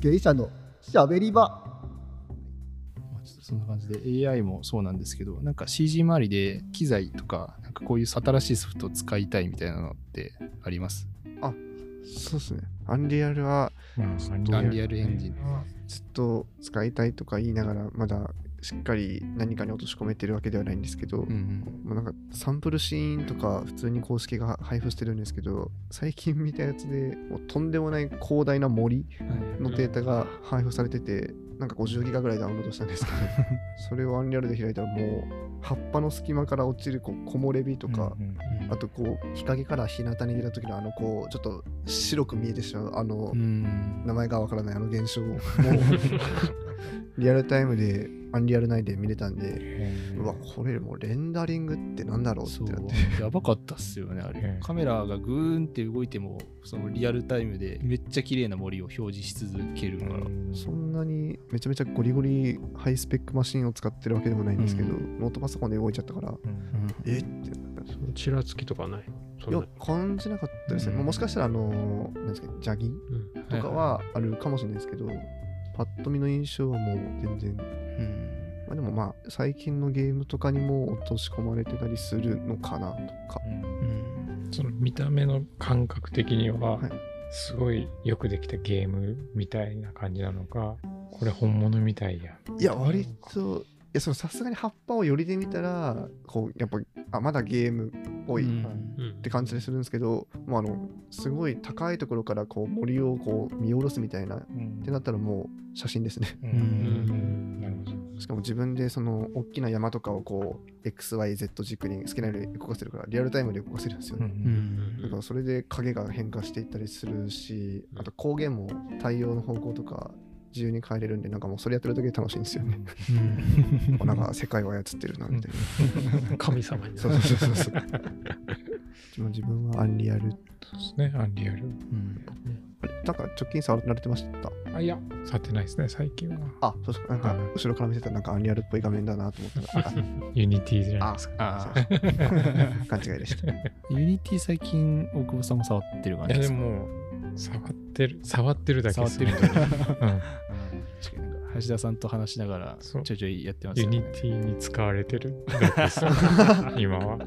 芸者のしゃべり場まあちょっとそんな感じで AI もそうなんですけど、なんか CG 周りで機材とか、なんかこういう新しいソフトを使いたいみたいなのってあります？そうですね。アンリアルはまあ、アンリアルエンジン。ずっと使いたいとか言いながら、まだしっかり何かに落とし込めてるわけではないんですけど、うんうん。もうなんかサンプルシーンとか普通に公式が配布してるんですけど、最近見たやつでもうとんでもない広大な森はい。のデータが配布されてて、なんか50ギガぐらいダウンロードしたんですけど、それをアンリアルで開いたらもう葉っぱの隙間から落ちるこう木漏れ日とか、うんうんあとこう日陰から日向に出た時のあのこうちょっと白く見えてしまうあのうん。名前がわからないあの現象を もうリアルタイムでアンリアル内で見れたんで、うわこれもうレンダリングってなんだろうってなって。やばかったっすよね、あれ。ええ。カメラがグーンって動いても、そのリアルタイムでめっちゃ綺麗な森を表示し続けるから。うんそんなにめちゃめちゃゴリゴリハイスペックマシンを使ってるわけでもないんですけど、うノートパソコンで動いちゃったから、うん。え？ってなったそのちらつきとかない？いや、感じなかったですね。もしかしたら、あの、なんですか、ジャギ？うん。とかはあるかもしれないですけど、パッと見の印象はもう全然。うんまあ、でもまあ、最近のゲームとかにも落とし込まれてたりするのかなとか。うんその見た目の感覚的にははいすごいよくできたゲームみたいな感じなのかこれ本物みたいやいや、割と、いや、そのさすがに葉っぱを寄りで見たら、こう、やっぱ、あ、まだゲームっぽい。うんって感じでするんですけど、もうあのすごい高いところからこう森をこう見下ろすみたいなっうんてなったらもう写真ですね。しかも自分でその大きな山とかをこう XYZ 軸に好きなように動かせるからリアルタイムで動かせるんですようね。うんだからそれで影が変化していったりするし、あと光源も太陽の方向とか自由に変えれるんで、なんかもうそれやってるだけで楽しいんですよね。なんか世界を操ってるなみたいな。神様になそうるそうそうそう。自分自分は Unreal。そうですね、 Unreal。うんあれなんか直近触られてました？あ、いや、触ってないですね、最近は。あ、そうですか。なんかはい後ろから見てたらなんか Unreal っぽい画面だなと思ったら、あ Unity じゃないあですか。あそうそう 勘違いでした。 Unity 最近、大窪さんも触ってる感いや、じでか？ですも、触ってる、触ってるだけ触ってるですねんだ。うん確かになんか橋田さんと話しながらそうちょいちょいやってますユよね。ニティに使われてるだけです。今は。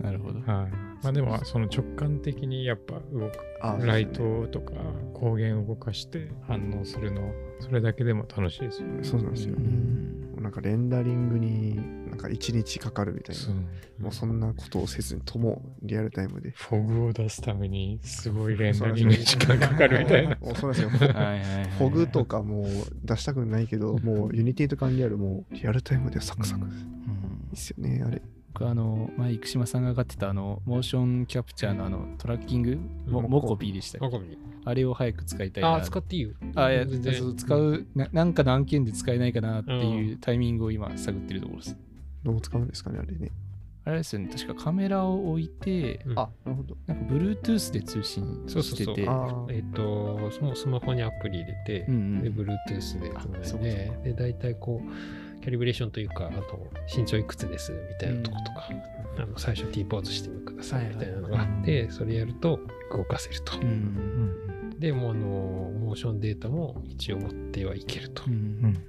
なるほど。はい。まあでも、その直感的にやっぱ動く。あライトとか光源を動かして反応するの、それだけでも楽しいですよね。そうなんですようね。んなんかレンダリングになんか1日かかるみたいな。もうそんなことをせずにともリアルタイムで。フォグを出すためにすごいレンダリングに時間かかるみたいな。そうなんですよ。もうはいはいはいフォグとかもう出したくないけど、もう Unity とか Unreal もリアルタイムでサクサク。いいうんっすよね、あれ。僕あの前生嶋さんが上がってたあのモーションキャプチャーのあのトラッキングモモコ mocopi でしたっけ？あれを早く使いたいな。あ使っていいよ。あいや全然。そう使うななんかの案件で使えないかなっていうタイミングを今探ってるところです。どう使うんですかね、あれね。あれですよね。確かカメラを置いてうん。あ、なるほど。なんか Bluetooth で通信そうそうそう。してて。あえっ、とそのスマホにアプリ入れて、うんうん。で Bluetooth であつないそうか。でで大体こうキャリブレーションというかあと身長いくつですみたいなとことか、あの最初 T ポーズしてみてください。みたいなのがあって、それやると動かせると、うんでもうあのモーションデータも一応持ってはいけると、うん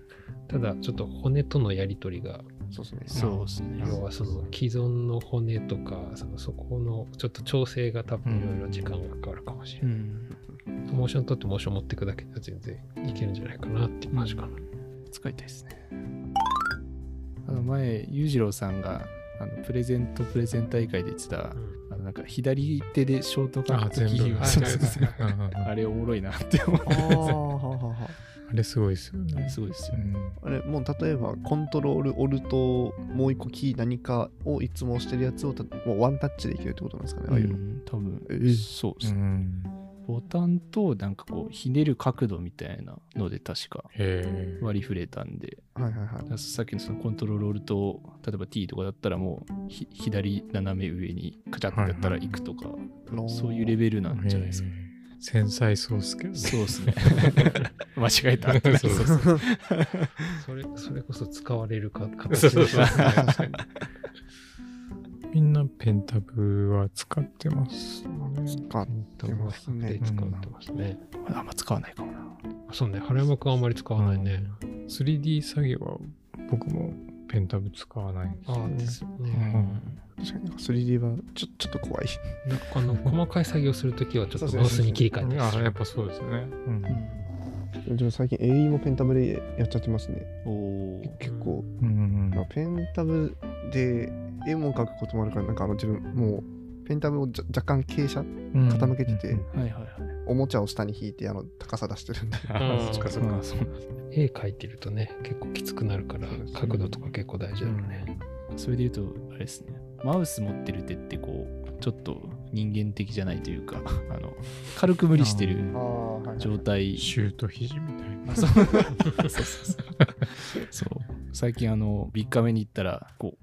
ただちょっと骨とのやり取りがそうですね。そうですね。要はその既存の骨とかそのそこのちょっと調整が多分いろいろ時間がかかるかもしれうない、ん。モーション取ってモーション持っていくだけでは全然いけるんじゃないかなっていう感じかな、使いたいですね前裕次郎さんがあのプレゼントプレゼン大会で言ってたあのなんか左手でショートカあ、ット。キーをあれおもろい。なって思ああ、はあはあはあ。あ れすごいですよねう。すごいですよね。うんあれもう例えばコントロール、オルト、もう一個キー何かをいつも押してるやつをたもうワンタッチでいけるってことなんですかね、ああいうの。うん多分。えー。そうですね。うんボタンとなんかこうひねる角度みたいなので確か。割り振れたんで。はいはいはい。さっきのそのコントロールオルト例えば T とかだったらもうひ左斜め上にカチャってやったら行くとか、そういうレベルなんじゃないですか、繊細そうっすけどね。そうですね。間違えた。そうです それそれこそ使われるかそう形そうそう。でしょ確かに。みんなペンタブは使ってますよね。使ってますね。で使ってますね、あんま使わないかもなそうね、原山くんあんまり使わないね。3D 作業は僕もペンタブ使わないんですああ、よねですようね。ん確かに 3D はちょちょっと怖い。なんかあの、細かい作業するときはちょっとマウスに切り替えたりするあやっぱそうですよね。うんでも最近 AE もペンタブでやっちゃってますね。おお。結構、うんうんまあ、ペンタブで絵も描くこともあるから、なんかあの自分もうペンタブをじゃ若干傾斜、うん傾けててうんはいはいはい。おもちゃを下に引いてあの高さ出してるんで。そっかそっか。そう絵描いてるとね、結構きつくなるから角度とか結構大事だよね。それで言うと、あれですね。マウス持ってる手ってこう、ちょっと人間的じゃないというか、あの、軽く無理してる状態。シュート肘みたいな。あそう そうそうそう。そう。最近あの、ビッカメに行ったら、こう、た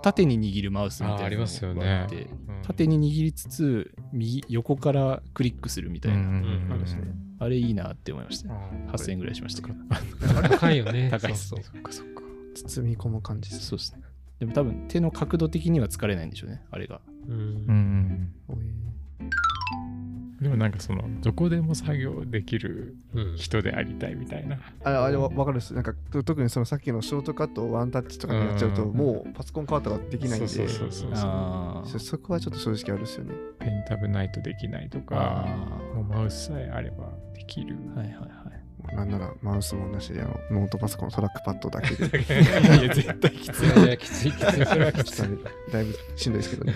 縦に握るマウスみたいなのあありますよねがあって縦に握りつつ、右、横からクリックするみたいな。あですねあれいいなって思いましたね。あ8000円ぐらいしましたけど。高いよね。高いっすそうそうそっかそっか。包み込む感じです。そうですね。でも多分手の角度的には疲れないんでしょうね、あれが。うんうんでもなんかそのどこでも作業できるうん人でありたいみたいな。ああれわわかるです。なんかと特にそのさっきのショートカットをワンタッチとかでやっちゃうと、うんもうパソコンカートができないんで、そうそうそうそうあそそこはちょっと正直あるですよね。ペンタブないとできないとあか、ー。もうマウスさえあればできる。はいはいはい。なんならマウスもなしでノートパソコンのトラックパッドだけで、いや、絶対きつい。いやきついきつい。それはきつい。だいぶしんどいですけどね。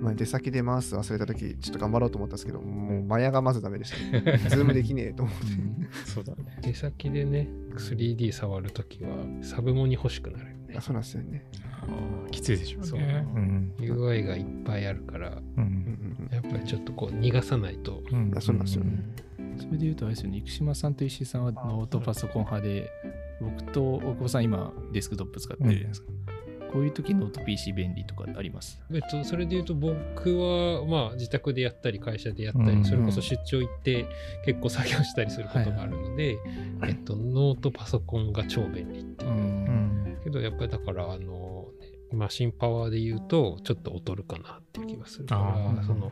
まあ、出先でマウス忘れたとき、ちょっと頑張ろうと思ったんですけど、もう Maya がまずダメでしたね。ズームできねえと思って。そうだね。出先でね、3D 触るときは、サブモニ欲しくなるよねあ。そうなんですよね。きついでしょうそうね。うん。UI がいっぱいあるから、ううんんやっぱりちょっとこう逃がさないと。うんあそうなんですよねそれで言うとあれですよね、生嶋さんと石井さんはノートパソコン派で、僕と大窪さん今デスクトップ使ってるじゃないですか。こういう時ノート PC 便利とかあります？えっと、それで言うと僕はまあ自宅でやったり会社でやったり、うんそれこそ出張行って結構作業したりすることがあるので、えっと、ノートパソコンが超便利っていうう。うんん。けどやっぱりだからあの、ね、マシンパワーで言うとちょっと劣るかなっていう気がするから、その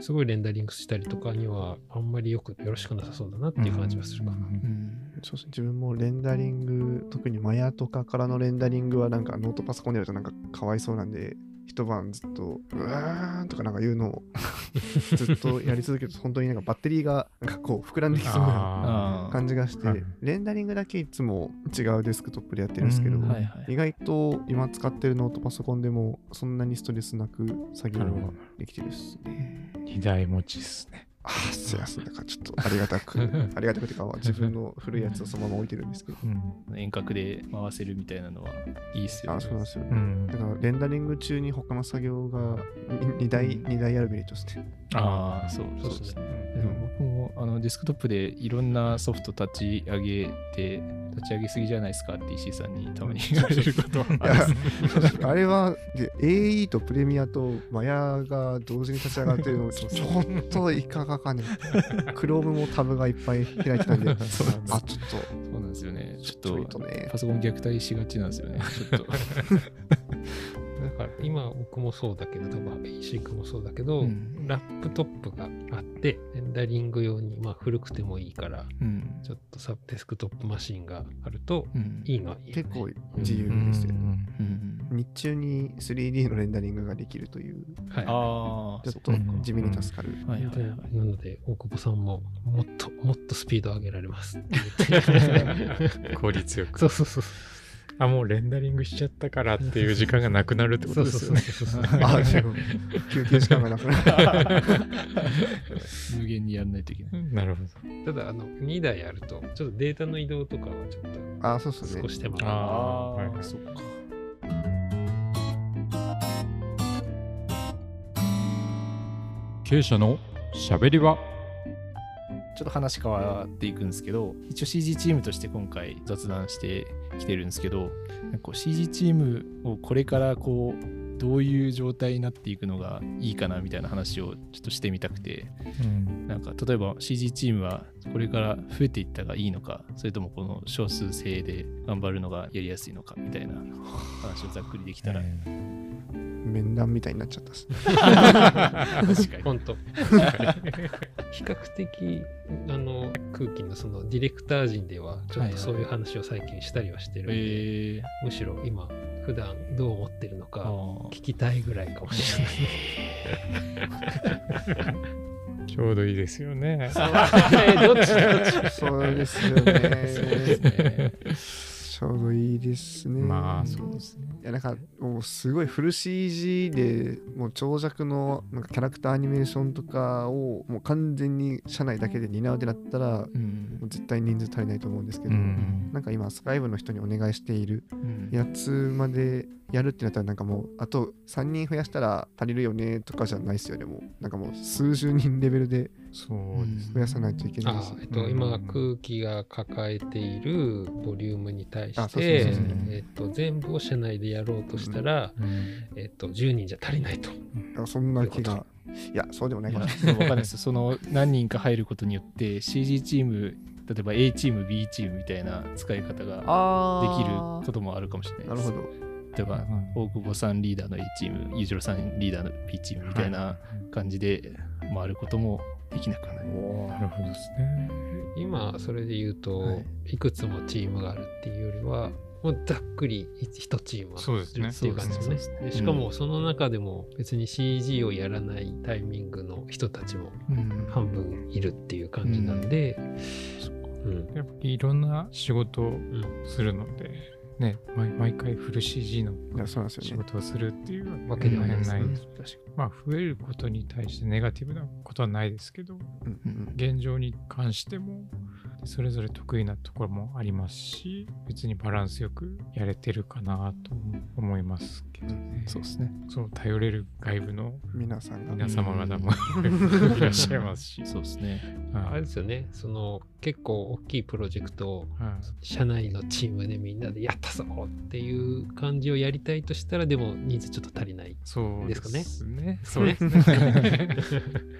すごいレンダリングしたりとかにはあんまりよくよろしくなさそうだなっていう感じはするかな。うん。そうですね。自分もレンダリング、特にマヤとかからのレンダリングはなんかノートパソコンでやるとなんかかわいそうなんで、一晩ずっと、うわーんとかなんか言うのをずっとやり続けると、本当になんかバッテリーがなんかこう膨らんできそうな感じがしてはい、レンダリングだけいつも違うデスクトップでやってるんですけどうん、はいはい。意外と今使ってるノートパソコンでもそんなにストレスなく作業ができてるっすね。あ、二台持ちっすね。ああ、すいません。だからちょっとありがたく、ありがたくてかは自分の古いやつをそのまま置いてるんですけど。うん。遠隔で回せるみたいなのはいいっすよね。あそうなんですよ。うんだ。からレンダリング中に他の作業が2台、二台あるメリットですね。ああ、そうそうですね。でも僕もあのデスクトップでいろんなソフト立ち上げて、立ち上げすぎじゃないですかって石井さんにたまに言われることはああれはで AE とプレミアとマヤが同時に立ち上がってるのちょっといかがかね。クロームもタブがいっぱい開いてたんで、あ、ちょっと、そうなんですよね。ちょっととね。パソコン虐待しがちなんですよね。ちょっと。だから今僕もそうだけど、多分石井君もそうだけど、うんラップトップがあって、レンダリング用に、まあ古くてもいいから、うんちょっとサブデスクトップマシンがあるとうんいいのはいいよね、結構自由ですよね。うん日中に 3D のレンダリングができるという、はい。ああ、ちょっと地味に助かる。はいはいはい。なので、大久保さんももっともっとスピード上げられますって言って。効率よく。そうそうそう。あ、もうレンダリングしちゃったからっていう時間がなくなるってことですよね。そうそうあ、でも休憩時間がなくなる。無限にやらないといけない。なるほど。ただ、あの、2台あると、ちょっとデータの移動とかはちょっあ、そうですねと少。し手間あが。あはいはいそっか。経営者のしゃべり場。ちょっと話変わっていくんですけど、一応 CG チームとして今回雑談してきてるんですけど、なんか CG チームをこれからこう、どういう状態になっていくのがいいかなみたいな話をちょっとしてみたくて、うん。なんか例えば CG チームはこれから増えていったがいいのか、それともこの少数制で頑張るのがやりやすいのかみたいな話をざっくりできたら、面談みたいになっちゃったっす。確かに。本当 比較的あの空気のそのディレクター陣ではちょっとそういう話を最近したりはしてるんで、えむしろ今普段どう思ってるのー、か聞きたいぐらいかもしれない。ちょうどいいですよね。どっちどっち？そうですよそうですね。ね。ちょうどいいですね。まあそうですね。いやなんかもうすごいフル CG でもう長尺のなんかキャラクターアニメーションとかをもう完全に社内だけで担うってなったらもうんう絶対人数足りないと思うんですけど、うんなんか今スカイブの人にお願いしているうんやつまでやるってなったらなんかもうあと3人増やしたら足りるよねとかじゃないですよねもうなんかもう数十人レベルでそうです増やさないといけないですあえっと、うん。今空気が抱えているボリュームに対して全部を社内でやろうとしたら、えっと、10人じゃ足りないと。あそんな気が。いやそうでもないかな。そうわかんないです。その何人か入ることによって CG チーム、例えば A チーム、B チームみたいな使い方ができることもあるかもしれないです。なるほど。例えば、大久保さんリーダーの A チーム、裕次郎さんリーダーの B チームみたいな感じで回ることもできなくはない。なるほどですね。今それで言うと、はい。い、くつもチームがあるっていうよりはもうざっくり1チームそうですね。っていう感じですね。しかもその中でも別に CG をやらないタイミングの人たちもうん。半分いるっていう感じなんで、うん。やっぱりいろんな仕事をうん。するので、ね、毎毎回フル CG のいやそうなんです仕事をするっていうわけではない。ですねまあ増えることに対してネガティブなことはないですけど、うんうん現状に関してもそれぞれ得意なところもありますし別にバランスよくやれてるかなと思いますけどね、そうですね。そう頼れる外部の皆さんが。皆様方も いらっしゃいますし、そうですね。あはい。れですよね。その結構大きいプロジェクトをはい社内のチームでみんなでやったぞっていう感じをやりたいとしたらでも人数ちょっと足りない、そうですかね。そそううでですすね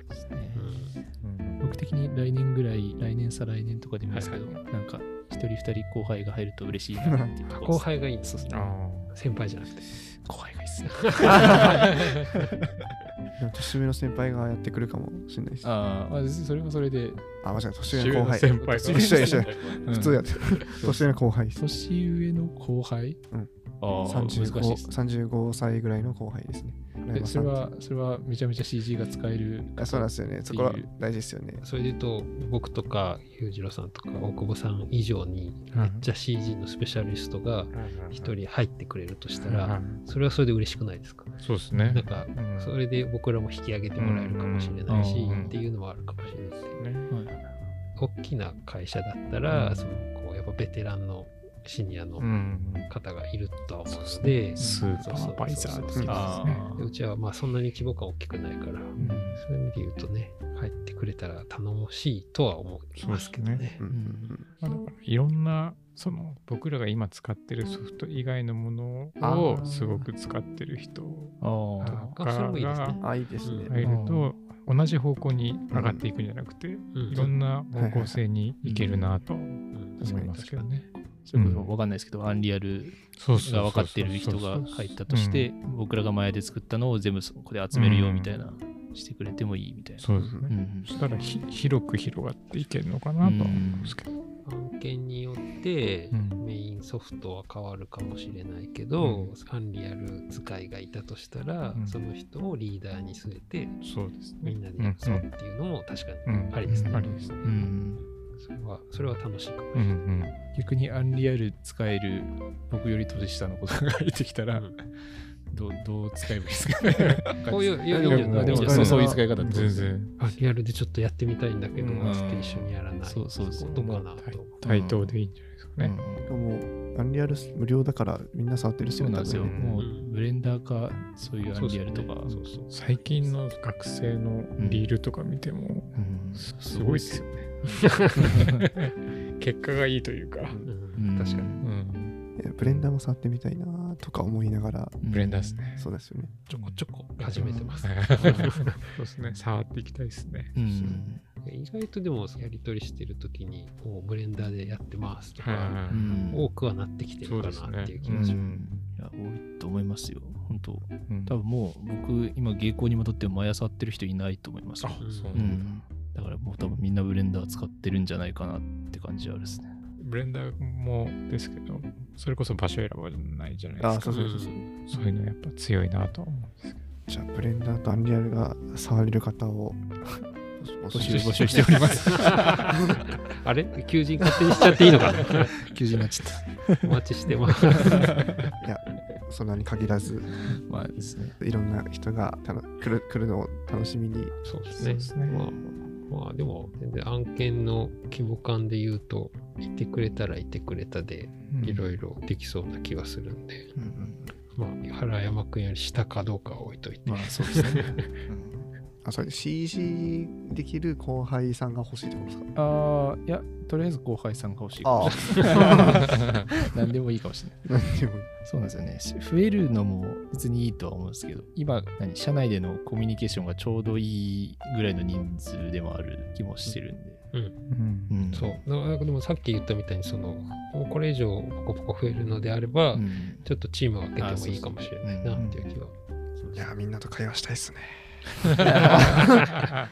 僕的に来年ぐらい、来年再来年とかでもいいですけど、はなんか一人二人後輩が入ると嬉しいなっていう後輩がいいんですそうですね。あ先輩じゃなくて後輩がいいっすね。年上の先輩がやってくるかもしれないです。あ、あそれはそれで、間違えた。年ー上の後輩。先輩一緒一緒うん普通やってる。年上の後輩。年上の後輩？うん。35, 35歳ぐらいの後輩ですね。えそれは、それはめちゃめちゃ CG が使える。あそうなんですよね。そこは大事ですよね。それで言うと僕とか裕次郎さんとか大久保さん以上にめっちゃ CG のスペシャリストが一人入ってくれるとしたらそれはそれで嬉しくないですか？そうですね。なんかうん。それで僕らも引き上げてもらえるかもしれないしうんっていうのはあるかもしれないね。はい。大きな会社だったら、うん。そのこうやっぱベテランのシニアのうん。方がいるとは思うので、スーパーバイザーですね。うちはまあそんなに規模感大きくないから、うん。そういう意味で言うとね入ってくれたら頼もしいとは思いますけどね。そうですうんうん。まあだからいろんなその僕らが今使ってるソフト以外のものをすごく使ってる人ああそれもいいですね。うん。あ、いいですね。がいると同じ方向に上がっていくんじゃなくて、うん。いろんな方向性にいけるなとうん思いますけどね。あ、それこそ分かんないですけど、アンリアルが分かってる人が入ったとして、僕らが前で作ったのを全部そこで集めるよみたいな、してくれてもいいみたいな。そうですね。うんそしたらひ広く広がっていけるのかなとは思うんですけど。案件によってうんメインソフトは変わるかもしれないけど、アンリアル使いがいたとしたら、うんその人をリーダーに据えてそうですね。みんなでやるぞっていうのも確かにうんありですね。ありですね。うんそれはそれは楽しいかもしうんうれない。ん。逆にアンリアル使える僕より年下の子が入ってきたら、うんどうどう使えばいいですか？ね こういういやでもでもそうそういう使い方全然あリアルでちょっとやってみたいんだけど、うんつって一緒にやらない。そうそうそうどうかなと。対等でいいんじゃないですかね。もう、アンリアル無料だからみんな触ってるっすよそうなんですよ。もうブレンダーか、そういうアンリアルとか。そうそう最近の学生のリールとか見ても、うんすごいですよね。結果がいいというか。うんうん確かに。うんいやブレンダーも触ってみたいなとか思いながら、ブレンダーですね。そうですよね。ちょこちょこ始めてます。そうですね。触っていきたいですね。うん。意外とでもやり取りしてるときに、もうブレンダーでやってますとか、はうん多くはなってきてるかなっていう気がします。いや、多いと思いますよ。本当い。うん多分もう僕、今、芸校に戻っても Maya 触ってる人いないと思いますよ。あ、そううん。だかからもう多分みんなブレンダー使ってるんじゃないかなって感じはあるですね。ブレンダーもですけど、それこそ場所選ばないじゃないですか。あそうそうそうそうそういうのやっぱ強いなとは思うんですけど。じゃあブレンダーと Unreal が触れる方を募 募集募集しております。あれ？求人勝手にしちゃっていいのかな？求人になっちゃっお待ちしてます。いやそんなに限らずた。まあですね。いろんな人がたの来る来るのを楽しみにそうですね。そうですねまあ、まあでも、全然案件の規模感で言うと、いてくれたらいてくれたで、いろいろできそうな気がするんで、まあ、原山くんより下かどうかは置いといて。まあそうですね。あそれ CG できる後輩さんが欲しいってことですか？ああ、いや、とりあえず後輩さんが欲しいかあ。何でもいいかもしれない。なんでもそうなんですよね。し増えるのも別にいいとは思うんですけど、今、何社内でのコミュニケーションがちょうどいいぐらいの人数でもある気もしてるんで。うんうんそう。だからでもさっき言ったみたいに、その、これ以上ポコポコ増えるのであれば、うんちょっとチームを分けてもいいかもしれないなっていう気は。いやみんなと会話したいっすね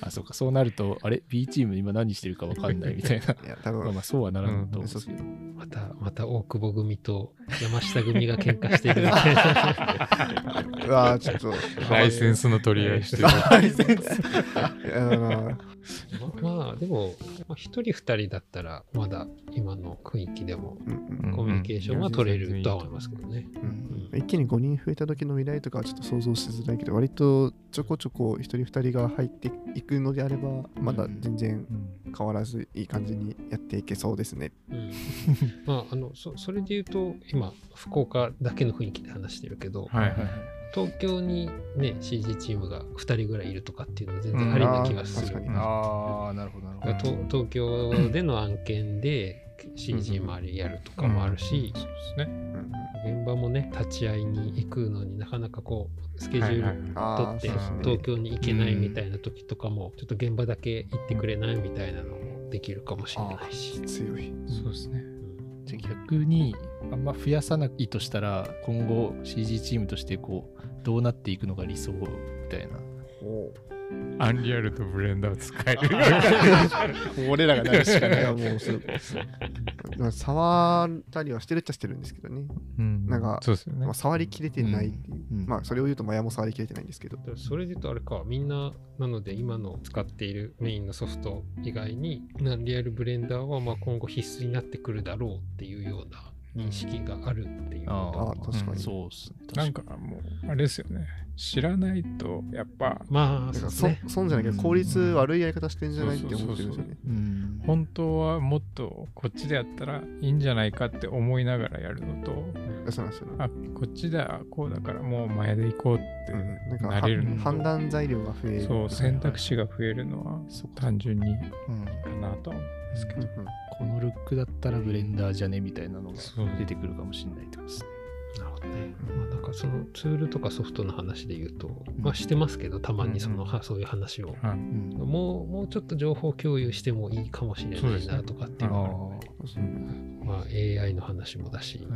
あ、そうか、そうなると、あれ ?B チーム今何してるか分かんないみたいな。いや多まあ分まあそうはならんと思うんですけど。また、また大久保組と山下組が喧嘩してるみたいな。うわーちょっとライセンスの取り合いしてる。ライセンスままあ、でも、まあ、一人二人だったら、まだ今の雰囲気でもうんうんコミュニケーションは取れるとは思いますけどね。うん一気に5人増えた時の未来とかはちょっと想像しづらいけど割とちょこちょこ1人2人が入っていくのであればまだ全然うん変わらずいい感じにやっていけそうですね。うんまあ、あのそそれで言うと、今、福岡だけの雰囲気で話してるけど、はいはいはい。東京にね、CG チームが2人ぐらいいるとかっていうのは全然ありな気がする。うんあー確かにああ、なるほど、なるほど。と東京での案件で CG 周りやるとかもあるし、そうですね。うん現場もね、立ち会いに行くのになかなかこう、スケジュール取って東京に行けないみたいな時とかも、ちょっと現場だけ行ってくれないみたいなのもできるかもしれないし。強い。そうですね。じゃ逆にあんま増やさないとしたら今後 CG チームとしてこうどうなっていくのが理想みたいな。アンリアルとブレンダーを使える。俺らがなるしかいやもうそうまあ触ったりはしてるっちゃしてるんですけどね。うんなんかそうですよねまあ、。触りきれてないっていう。まあそれを言うとマヤも触りきれてないんですけど。それで言うとあれか、みんな、なので今の使っているメインのソフト以外に、なリアルブレンダーはまあ今後必須になってくるだろうっていうような認識があるっていうあこあ確かに。そうっすねなんかもう、あれですよね。知らないと、やっぱ、と。まあ、だからそそうですね。損じゃないけど効率悪いやり方してんじゃないって思ってるんですよね。うん本当はもっとこっちでやったらいいんじゃないかって思いながらやるのと、そうなんですよね。あ、こっちだ、こうだからもう前で行こうってうんなれるのと、判断材料が増える。そう、選択肢が増えるのは単純にいいうんかなとは思うんですけど。うんうんこのルックだったらブレンダーじゃねみたいなのが出てくるかもしれないってことですね。なるほどね。まあ、なんかそのツールとかソフトの話で言うと、まあしてますけど、たまにその、うん。はそういう話を。はいうん。もう、もうちょっと情報共有してもいいかもしれないなとかっていうあのは、そうね。まあ AI の話もだし、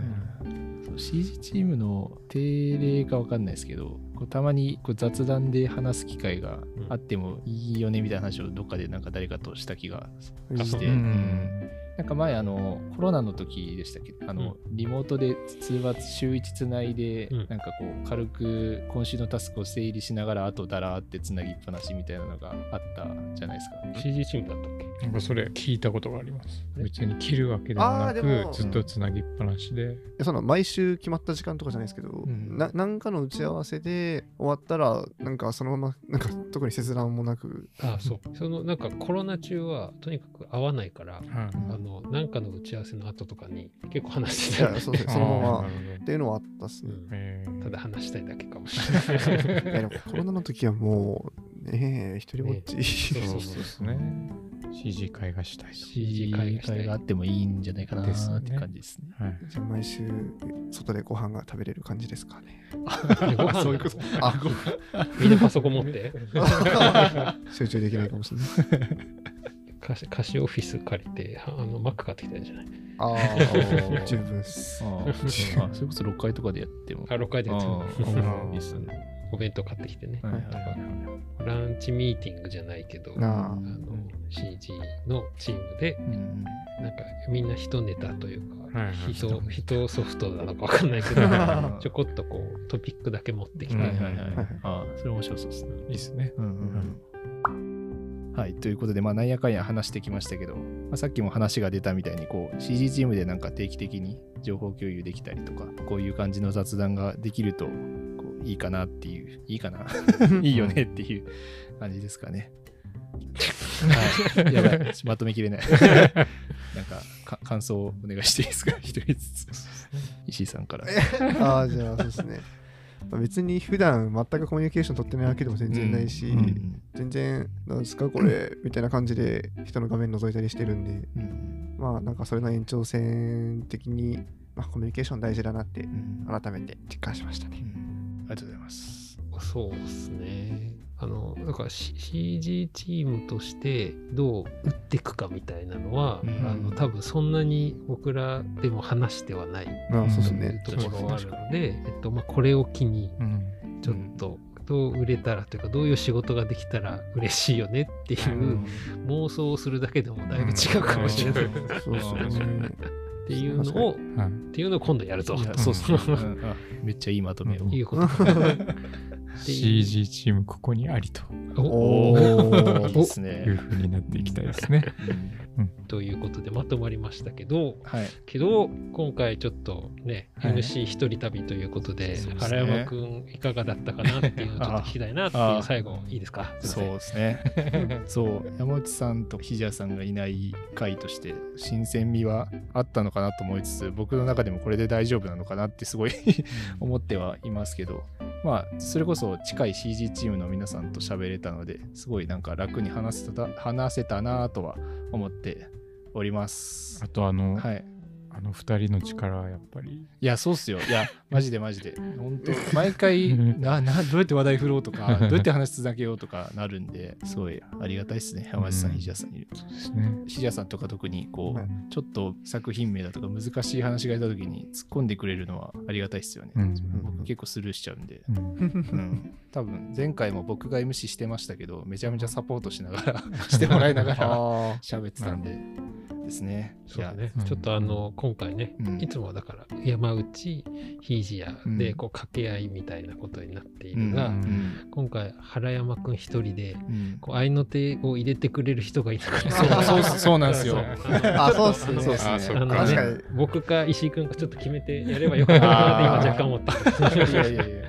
ー CG チームの定例かわかんないですけどこうたまにこう雑談で話す機会があってもいいよねみたいな話をどっかでなんか誰かとした気がして、ううんんなんか前あのコロナの時でしたっけ？あの、リモートで通話週1つないで、うん。なんかこう軽く今週のタスクを整理しながらあとだらーってつなぎっぱなしみたいなのがあったじゃないですか。CG チームだったっけ？なん。かそれ聞いたことがあります。え？別に切るわけでもなく、ずっとつなぎっぱなしで。いやその毎週決まった時間とかじゃないですけど、ん。ななんかの打ち合わせで終わったらなんかそのままなんか特に切断もなく。ああ、そう。そのなんかコロナ中はとにかく会わないから、はいあの、なんかの打ち合わせの後とかに結構話しいてた。やそうですね。そのままっていうのはあったっすね、うん。えー。ただ話したいだけかもしれない。いやでもコロナの時はもうねえ一人ぼっち、そうそうそうですね。CG 会がしたいと。CG 会があってもいいんじゃないかなって感じですね。はい。じゃあ毎週外でご飯が食べれる感じですかね。ご飯そういうこと。あ。みんなパソコン持って？集中できないかもしれない貸し貸しオフィス借りて、はあの Mac 買ってきたんじゃない？ああ、十分っす。あー。あそれこそ6階とかでやっても。あ、6階でやってあーうんいいっすね。お弁当買ってきてね。はいはいはいランチミーティングじゃないけど、なああの CG のチームで、うん。なんかみんな一ネタというか、はいはい。人人ソフトなのかわかんないけど、ちょこっとこうトピックだけ持ってきて、はいはいはい。はいあーそれ面白そうですね。いいですね。うんうんうんはい、ということで、まあ、なんやかんや話してきましたけど、まあ、さっきも話が出たみたいにこう CG チームでなんか定期的に情報共有できたりとかこういう感じの雑談ができるとこういいかなっていういいかな？いいよねっていう感じですかね。はい、やばい まとめきれない。なんかか感想をお願いしていいですか？一人ずつ。石井さんから。ああ、じゃあそうですね。まあ別に普段全くコミュニケーション取ってないわけでも全然ないし、うんうん全然、なんですかこれ、みたいな感じで人の画面覗いたりしてるんで、うんまあなんかそれの延長線的に、まあ、コミュニケーション大事だなってうん改めて実感しましたね。ありがとうございます。そうですね。あの、だから CG チームとしてどう打っていくかみたいなのは、うん。あの多分そんなに僕らでも話してはないまあそうですね。ところはあるので、えっとまあ、これを機にうん。ちょっとどう売れたらというかどういう仕事ができたら嬉しいよねっていう妄想をするだけでもだいぶ違うかもしれない、うん。っ。ていうのをはい。っていうのを今度やるぞそうっすね、うめっちゃいいまとめを。うん。いうこと CG チームここにありと。おおー。いいですいうね。風になっていきたいですね。ということでまとまりましたけどはい。けど今回ちょっとね、はい。MC 一人旅ということで原山くんいかがだったかなっていうのをちょっと聞きたいなっていう最後いいですか？そうですね。そう、山内さんとひじやさんがいない回として、新鮮味はあったのかなと思いつつ、僕の中でもこれで大丈夫なのかなってすごい 思ってはいますけど、まあ、それこそ近い CG チームの皆さんと喋れたので、すごいなんか楽に話せた話せたなとは思っておりますあ。とあの、はい。あの二人の力はやっぱり。いや、そうっすよ。いや、マジでマジで。本当毎回 なな、どうやって話題振ろうとか、どうやって話つなげようとかなるんで、すごいありがたいですね。山内さん、うんひじやさんいる。そうですね。ひじやさんとか特に、こう、はいちょっと作品名だとか難しい話が出た時に突っ込んでくれるのはありがたいですよね。うん僕結構スルーしちゃうんで。うんうん、多分前回も僕が MC してましたけどめちゃめちゃサポートしながら してもらいながらあ喋ってたんでですね。そうねうんちょっとあの今回ね、うんいつもだから山内ひいじやでうんこう掛け合いみたいなことになっていやるが、うんうん今回原山くん一人でうんこう合いの手を入れてくれる人がいなかっうそうそうなんですよ。あ、そうっすね。そうっすねねに。僕か石井君かちょっと決めてやればよかったなって今若干思った。いやいやいや。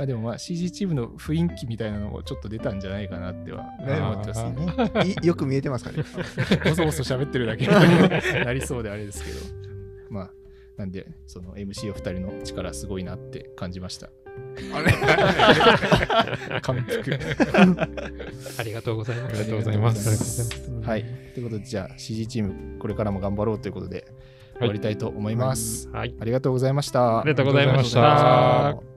まあでもまあ CG チームの雰囲気みたいなのもちょっと出たんじゃないかなってはね思ってますね。い よく見えてますかね。ボソボソ喋ってるだけになりそうであれですけど。まあなんでその MC お二人の力すごいなって感じました。感服。ありがとうございます。ありがとうございます。はい。ということでじゃあ CG チームこれからも頑張ろうということで終わりたいと思います。はい。ありがとうございました。ありがとうございましありがとうございまたした。